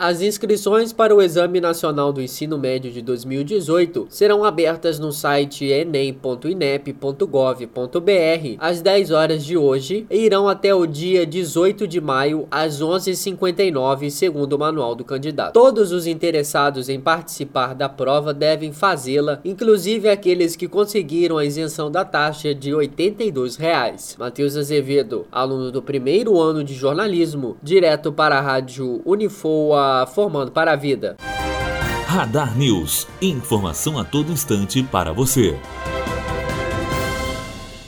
As inscrições para o Exame Nacional do Ensino Médio de 2018 serão abertas no site enem.inep.gov.br às 10 horas de hoje e irão até o dia 18 de maio às 11h59, segundo o manual do candidato. Todos os interessados em participar da prova devem fazê-la, inclusive aqueles que conseguiram a isenção da taxa de 82 reais. Matheus Azevedo, aluno do primeiro ano de jornalismo, direto para a rádio Unifoa formando para a vida. Radar News. Informação a todo instante para você.